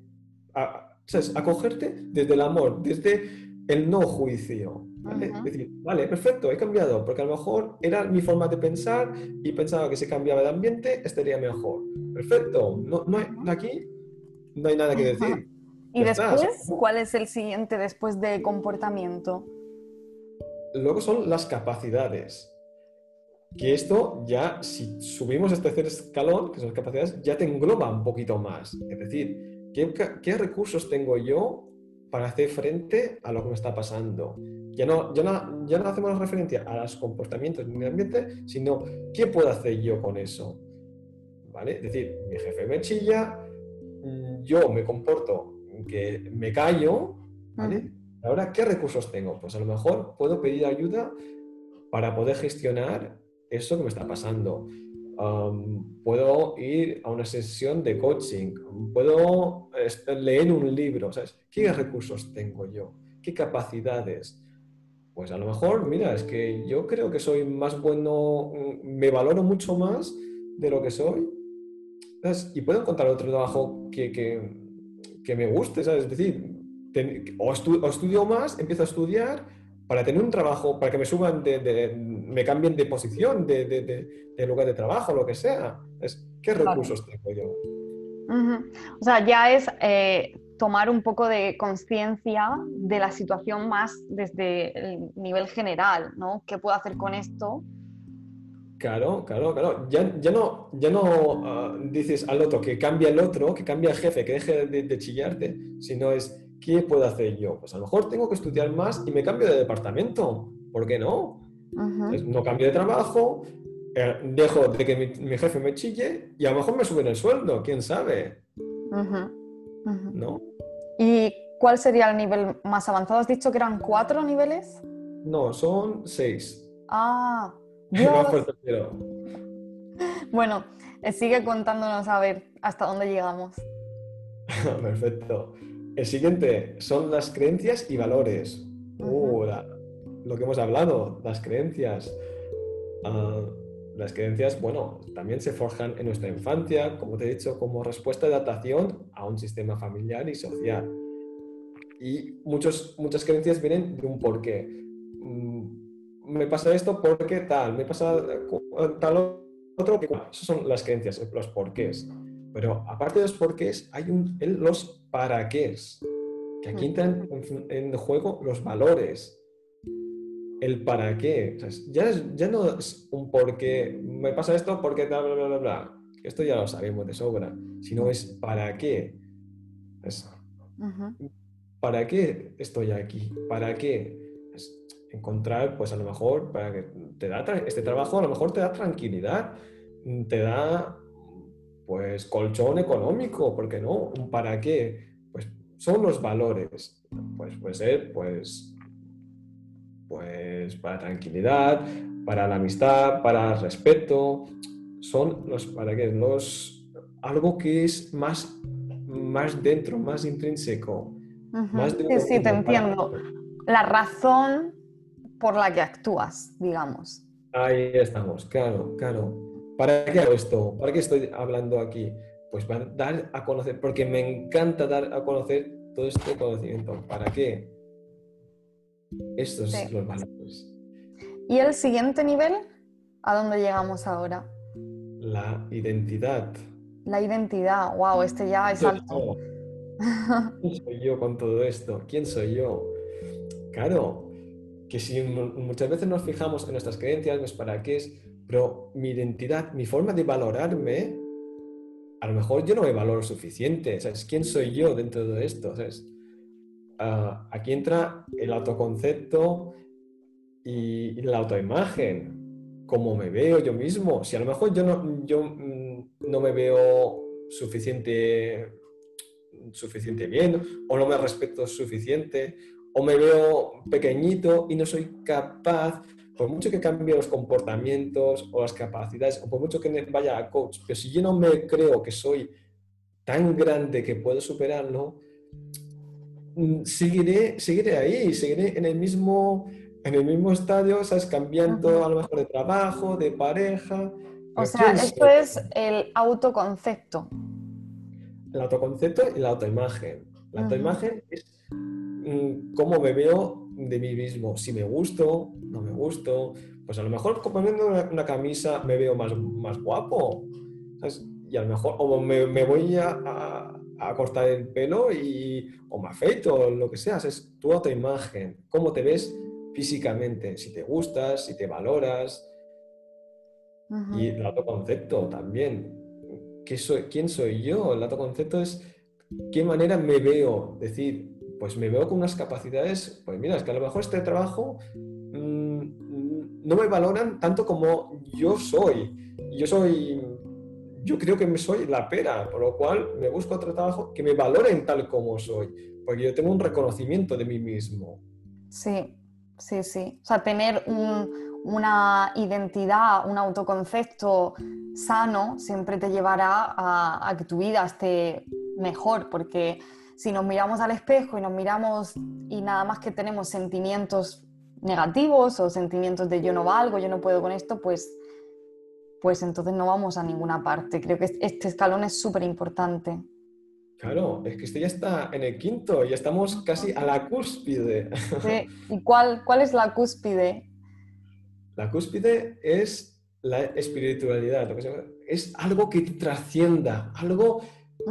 A, Acogerte desde el amor, desde el no juicio. ¿vale? decir, vale, perfecto, he cambiado, porque a lo mejor era mi forma de pensar y pensaba que si cambiaba de ambiente estaría mejor. Perfecto, no, no hay, aquí no hay nada que decir. ¿Y después? ¿Cuál es el siguiente después de comportamiento? Luego son las capacidades que esto ya, si subimos este tercer escalón, que son las capacidades, ya te engloba un poquito más. Es decir, ¿qué, recursos tengo yo para hacer frente a lo que me está pasando? Ya no, ya no, ya no hacemos referencia a los comportamientos de mi ambiente, sino qué puedo hacer yo con eso. ¿Vale? Es decir, mi jefe me chilla, mm, yo me comporto que me callo, ¿vale? Ahora, ¿qué recursos tengo? Pues a lo mejor puedo pedir ayuda para poder gestionar eso que me está pasando. puedo ir a una sesión de coaching, puedo leer un libro, ¿sabes? ¿Qué recursos tengo yo? ¿Qué capacidades? Pues a lo mejor, mira, es que yo creo que soy más bueno, me valoro mucho más de lo que soy. Y puedo encontrar otro trabajo que, que, me guste, ¿sabes? Es decir, o, o estudio más, empiezo a estudiar para tener un trabajo, para que me suban, de, me cambien de posición, de, lugar de trabajo, lo que sea. Es, ¿Qué recursos tengo yo? O sea, ya es eh, tomar un poco de conciencia de la situación más desde el nivel general, ¿no? ¿Qué puedo hacer con esto? Claro, claro, claro. Ya, ya no, ya no ah, dices al otro que cambie el otro, que cambie el jefe, que deje de, chillarte, sino es, ¿qué puedo hacer yo? Pues a lo mejor tengo que estudiar más y me cambio de departamento. ¿Por qué no? no cambio de trabajo, eh, dejo de que mi, jefe me chille y a lo mejor me suben el sueldo, quién sabe. ¿No? ¿Y cuál sería el nivel más avanzado? ¿Has dicho que eran cuatro niveles? No, son seis. Ah, bueno, eh, sigue contándonos a ver hasta dónde llegamos. Perfecto. El siguiente son las creencias y valores. Uh, lo que hemos hablado, las creencias. Ah, las creencias, bueno, también se forjan en nuestra infancia, como te he dicho, como respuesta de adaptación a un sistema familiar y social. Y muchos, muchas creencias vienen de un porqué. Mm, me pasa esto porque tal, me pasa tal otro. Esas son las creencias, los porqués. Pero aparte de los porqués, hay un, los para qué. Que aquí entran en juego los valores el para qué. ya, ya no es un por qué, me pasa esto porque bla, bla, bla, bla. Esto ya lo sabemos de sobra, sino es para qué. ¿Para qué estoy aquí? ¿Para qué? encontrar, pues a lo mejor, para que te da este trabajo a lo mejor te da tranquilidad, te da pues colchón económico, ¿por qué no? ¿Para qué? Pues son los valores. Pues puede ser, pues pues para tranquilidad, para la amistad, para el respeto, son los para qué, los algo que es más más dentro, más intrínseco, más Sí, sí, te entiendo. La razón por la que actúas, digamos. Ahí estamos, claro, claro. ¿Para qué hago esto? ¿Para qué estoy hablando aquí? Pues para dar a conocer, porque me encanta dar a conocer todo este conocimiento. ¿Para qué? Estos son los valores. ¿Y el siguiente nivel? ¿A dónde llegamos ahora? La identidad. La identidad, wow, este ya es alto. ¿Quién soy yo con todo esto? ¿Quién soy yo? Claro, que si muchas veces nos fijamos en nuestras creencias, pues para qué es, pero mi identidad, mi forma de valorarme, a lo mejor yo no me valoro suficiente. ¿Sabes? ¿Quién soy yo dentro de esto? ¿Sabes? Ah, aquí entra el autoconcepto y, la autoimagen, cómo me veo yo mismo. Si a lo mejor yo no, yo, mm, no me veo suficiente, suficiente bien, o no me respeto suficiente, o me veo pequeñito y no soy capaz, por mucho que cambie los comportamientos o las capacidades, o por mucho que vaya a coach, pero si yo no me creo que soy tan grande que puedo superarlo, Mm, seguiré, seguiré ahí, seguiré en el mismo, en el mismo estadio, ¿sabes? Cambiando a lo mejor de trabajo, de pareja. O sea, esto es el autoconcepto. El autoconcepto y la autoimagen. La autoimagen es mm, cómo me veo de mí mismo. Si me gusto, no me gusto. Pues a lo mejor poniendo una, una camisa me veo más, más guapo. Y a lo mejor, o me, me voy a a cortar el pelo y, o me afeito, lo que seas, es tu autoimagen, cómo te ves físicamente, si te gustas, si te valoras. Y el autoconcepto también. ¿Qué soy, ¿Quién soy yo? El autoconcepto es qué manera me veo. Decir, pues me veo con unas capacidades, pues mira, es que a lo mejor este trabajo mm, no me valoran tanto como yo soy. Yo soy yo creo que me soy la pera, por lo cual me busco otro trabajo que me valoren tal como soy, porque yo tengo un reconocimiento de mí mismo. Sí, sí, sí. O sea, tener una identidad, un autoconcepto sano siempre te llevará a, a que tu vida esté mejor, porque si nos miramos al espejo y nos miramos y nada más que tenemos sentimientos negativos o sentimientos de yo no valgo, yo no puedo con esto, pues pues entonces no vamos a ninguna parte. Creo que este escalón es súper importante. Claro, es que este ya está en el quinto, ya estamos casi a la cúspide. ¿Y cuál, cuál es la cúspide? La cúspide es la espiritualidad, es algo que trascienda, algo,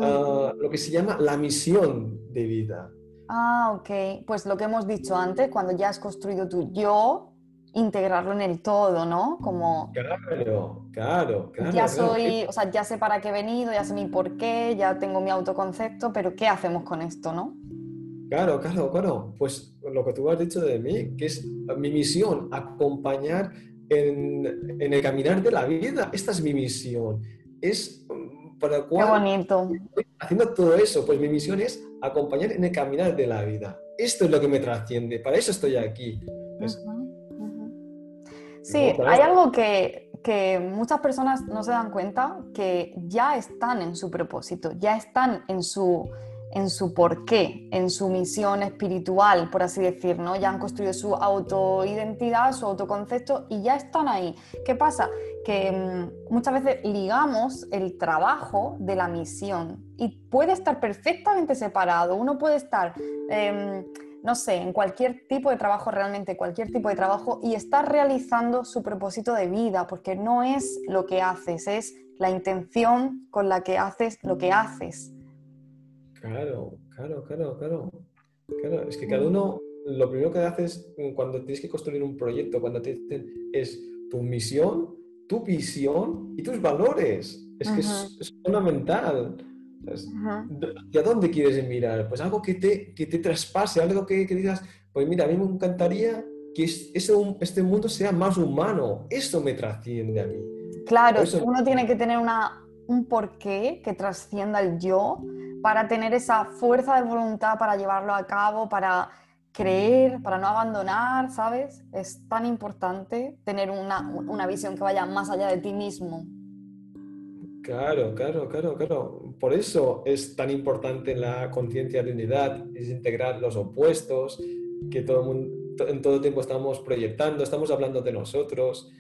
ah, lo que se llama la misión de vida. Ah, ok. Pues lo que hemos dicho antes, cuando ya has construido tu yo, integrarlo en el todo, ¿no? Como... Claro, claro, claro. Ya soy, o sea, ya sé para qué he venido, ya sé mi por qué, ya tengo mi autoconcepto, pero ¿qué hacemos con esto, no? Claro, claro, claro. Pues lo que tú has dicho de mí, que es mi misión, acompañar en, el caminar de la vida. Esta es mi misión. Es para cual... Qué bonito. Haciendo todo eso, pues mi misión es acompañar en el caminar de la vida. Esto es lo que me trasciende, para eso estoy aquí. Sí, hay algo que, que muchas personas no se dan cuenta, que ya están en su propósito, ya están en su en su porqué, en su misión espiritual, por así decir, ¿no? Ya han construido su autoidentidad, su autoconcepto y ya están ahí. ¿Qué pasa? Que mm, muchas veces ligamos el trabajo de la misión y puede estar perfectamente separado. Uno puede estar, em, no sé, en cualquier tipo de trabajo, realmente cualquier tipo de trabajo y estar realizando su propósito de vida, porque no es lo que haces, es la intención con la que haces lo que haces. Claro, claro, claro, claro. Claro, es que cada uno, lo primero que haces cuando tienes que construir un proyecto, cuando te dicen, es tu misión, tu visión y tus valores. Es que es, fundamental. ¿Y a dónde quieres mirar? Pues algo que te, que te traspase, algo que, que, digas, pues mira, a mí me encantaría que este mundo sea más humano. Eso me trasciende a mí. Claro, uno tiene que tener una, un porqué que trascienda el yo para tener esa fuerza de voluntad para llevarlo a cabo, para creer, para no abandonar, ¿sabes? Es tan importante tener una, visión que vaya más allá de ti mismo. Claro, claro, claro, claro. Por eso es tan importante la conciencia de unidad, es integrar los opuestos, que todo mundo, en todo tiempo estamos proyectando, estamos hablando de nosotros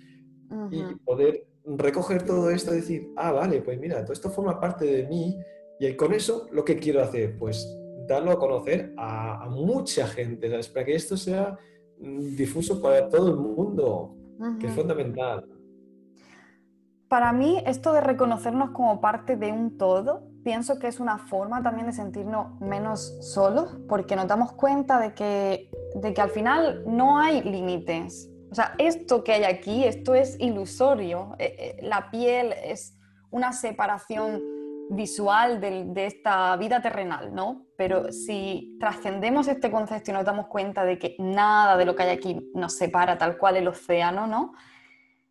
y poder recoger todo esto y decir, ah, vale, pues mira, todo esto forma parte de mí y con eso, lo que quiero hacer, pues darlo a conocer a, mucha gente, ¿sabes? Para que esto sea mm, difuso para todo el mundo, que es fundamental. Para mí, esto de reconocernos como parte de un todo, pienso que es una forma también de sentirnos menos solos, porque nos damos cuenta de que, de que al final no hay límites. O sea, esto que hay aquí, esto es ilusorio. Eh, eh, la piel es una separación visual de, esta vida terrenal, ¿no? Pero si trascendemos este concepto y nos damos cuenta de que nada de lo que hay aquí nos separa tal cual el océano, ¿no?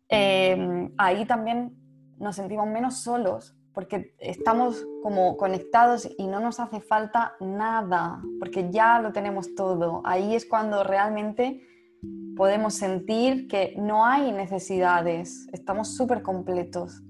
Em, ahí también nos sentimos menos solos porque estamos como conectados y no nos hace falta nada, porque ya lo tenemos todo. Ahí es cuando realmente podemos sentir que no hay necesidades, estamos súper completos.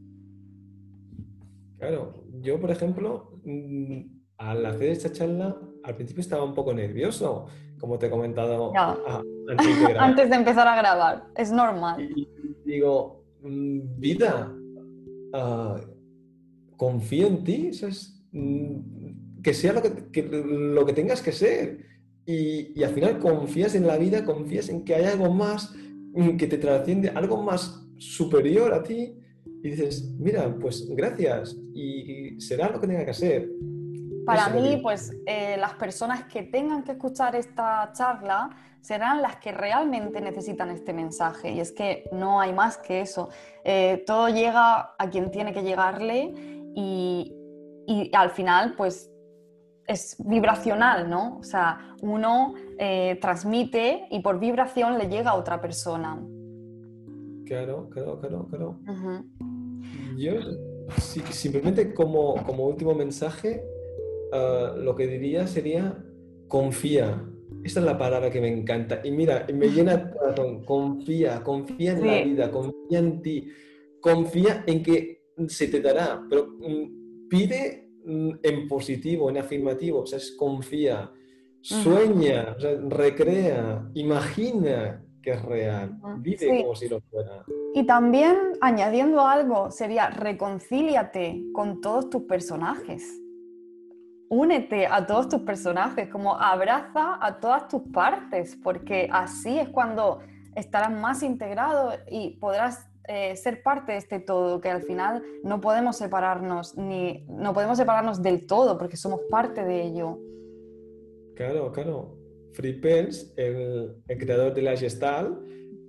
Claro, yo, por ejemplo, mm, al hacer esta charla, al principio estaba un poco nervioso, como te he comentado antes, de empezar a grabar. Es normal. Y digo, mm, vida, ah, confío en ti, mm, que sea lo que, lo que tengas que ser. Y, y, al final confías en la vida, confías en que hay algo más que te trasciende, algo más superior a ti y dices, mira, pues gracias y será lo que tenga que ser. Para mí, pues eh, las personas que tengan que escuchar esta charla serán las que realmente necesitan este mensaje. Y es que no hay más que eso. Eh, todo llega a quien tiene que llegarle y, y, al final, pues es vibracional, ¿no? O sea, uno eh, transmite y por vibración le llega a otra persona. Claro, claro, claro, claro. Yo simplemente como, como, último mensaje, ah, lo que diría sería confía. Esta es la palabra que me encanta. Y mira, me llena el corazón. Confía, confía en la vida, confía en ti, confía en que se te dará, pero mm, pide en positivo, en afirmativo, o sea, es confía, sueña, recrea, imagina que es real, vive como si lo fuera. Y también añadiendo algo, sería reconcíliate con todos tus personajes. Únete a todos tus personajes, como abraza a todas tus partes, porque así es cuando estarás más integrado y podrás eh, ser parte de este todo, que al final no podemos separarnos, ni no podemos separarnos del todo, porque somos parte de ello. Claro, claro. Frippels, el, el creador de la Gestal,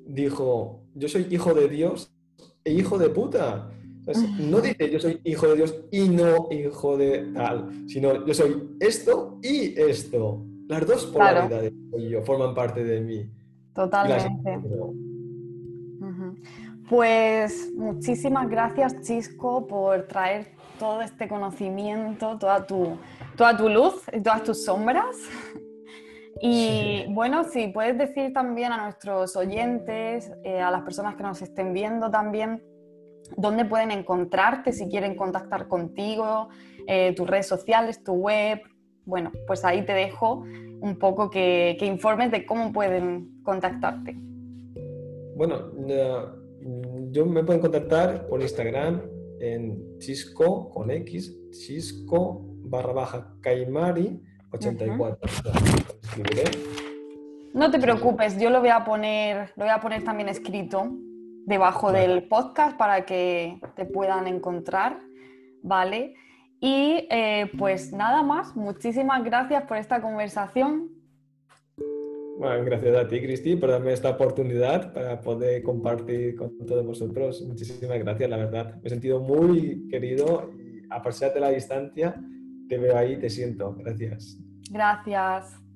dijo, yo soy hijo de Dios e hijo de puta. No dice yo soy hijo de Dios y no hijo de tal, sino yo soy esto y esto. Las dos polaridades yo, forman parte de mí. Totalmente. Pues muchísimas gracias, Chisco, por traer todo este conocimiento, toda tu, toda tu luz y todas tus sombras. Y bueno, si puedes decir también a nuestros oyentes, eh, a las personas que nos estén viendo también, dónde pueden encontrarte si quieren contactar contigo, eh, tus redes sociales, tu web. Bueno, pues ahí te dejo un poco que, informes de cómo pueden contactarte. Bueno, yo me pueden contactar por Instagram en chisco con X, chisco barra baja caimari 84. No te preocupes, yo lo voy a poner, lo voy a poner también escrito debajo del podcast para que te puedan encontrar, ¿vale? Y eh, pues nada más, muchísimas gracias por esta conversación. Bueno, gracias a ti, Cristi, por darme esta oportunidad para poder compartir con todos vosotros. Muchísimas gracias, la verdad. Me he sentido muy querido y a pesar de la distancia, te veo ahí, te siento. Gracias. Gracias.